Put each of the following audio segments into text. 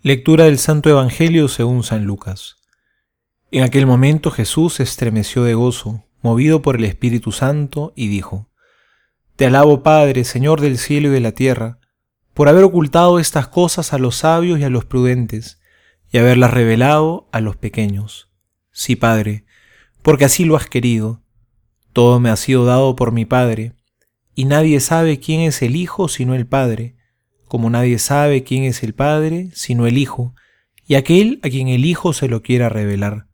Lectura del Santo Evangelio según San Lucas. En aquel momento Jesús se estremeció de gozo, movido por el Espíritu Santo, y dijo, Te alabo Padre, Señor del cielo y de la tierra, por haber ocultado estas cosas a los sabios y a los prudentes, y haberlas revelado a los pequeños. Sí, Padre, porque así lo has querido. Todo me ha sido dado por mi Padre, y nadie sabe quién es el Hijo sino el Padre, como nadie sabe quién es el Padre sino el Hijo, y aquel a quien el Hijo se lo quiera revelar.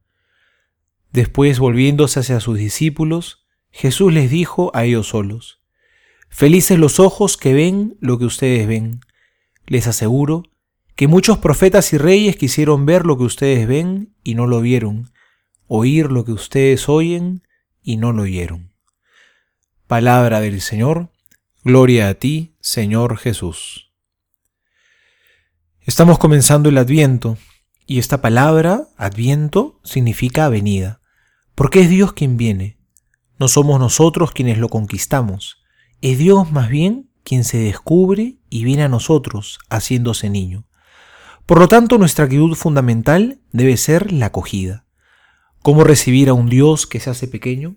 Después, volviéndose hacia sus discípulos, Jesús les dijo a ellos solos, Felices los ojos que ven lo que ustedes ven. Les aseguro que muchos profetas y reyes quisieron ver lo que ustedes ven y no lo vieron, oír lo que ustedes oyen y no lo oyeron. Palabra del Señor, gloria a ti, Señor Jesús. Estamos comenzando el Adviento y esta palabra, Adviento, significa venida, porque es Dios quien viene. No somos nosotros quienes lo conquistamos, es Dios más bien quien se descubre y viene a nosotros haciéndose niño. Por lo tanto, nuestra actitud fundamental debe ser la acogida. ¿Cómo recibir a un Dios que se hace pequeño?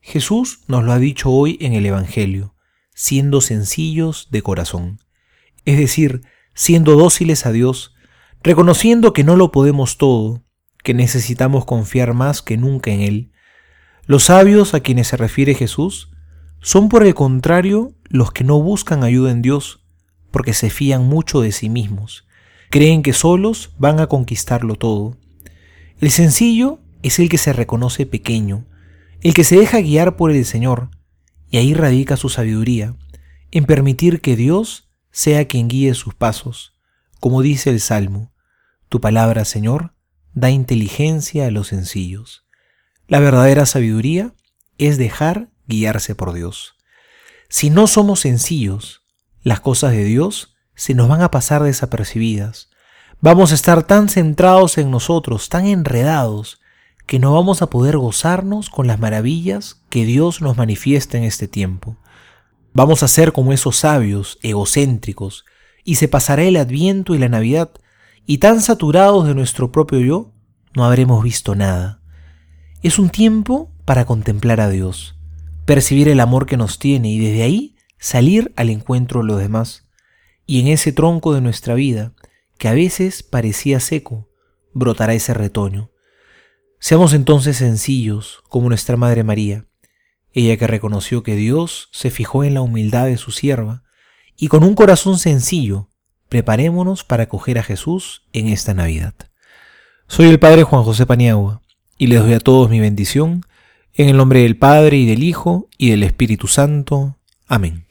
Jesús nos lo ha dicho hoy en el Evangelio, siendo sencillos de corazón. Es decir, siendo dóciles a Dios, reconociendo que no lo podemos todo, que necesitamos confiar más que nunca en Él. Los sabios a quienes se refiere Jesús son por el contrario los que no buscan ayuda en Dios, porque se fían mucho de sí mismos, creen que solos van a conquistarlo todo. El sencillo es el que se reconoce pequeño, el que se deja guiar por el Señor, y ahí radica su sabiduría, en permitir que Dios sea quien guíe sus pasos. Como dice el Salmo, tu palabra, Señor, da inteligencia a los sencillos. La verdadera sabiduría es dejar guiarse por Dios. Si no somos sencillos, las cosas de Dios se nos van a pasar desapercibidas. Vamos a estar tan centrados en nosotros, tan enredados, que no vamos a poder gozarnos con las maravillas que Dios nos manifiesta en este tiempo. Vamos a ser como esos sabios egocéntricos, y se pasará el adviento y la Navidad, y tan saturados de nuestro propio yo, no habremos visto nada. Es un tiempo para contemplar a Dios, percibir el amor que nos tiene y desde ahí salir al encuentro de los demás. Y en ese tronco de nuestra vida, que a veces parecía seco, brotará ese retoño. Seamos entonces sencillos como nuestra Madre María, ella que reconoció que Dios se fijó en la humildad de su sierva, y con un corazón sencillo, preparémonos para acoger a Jesús en esta Navidad. Soy el Padre Juan José Paniagua, y les doy a todos mi bendición, en el nombre del Padre y del Hijo y del Espíritu Santo. Amén.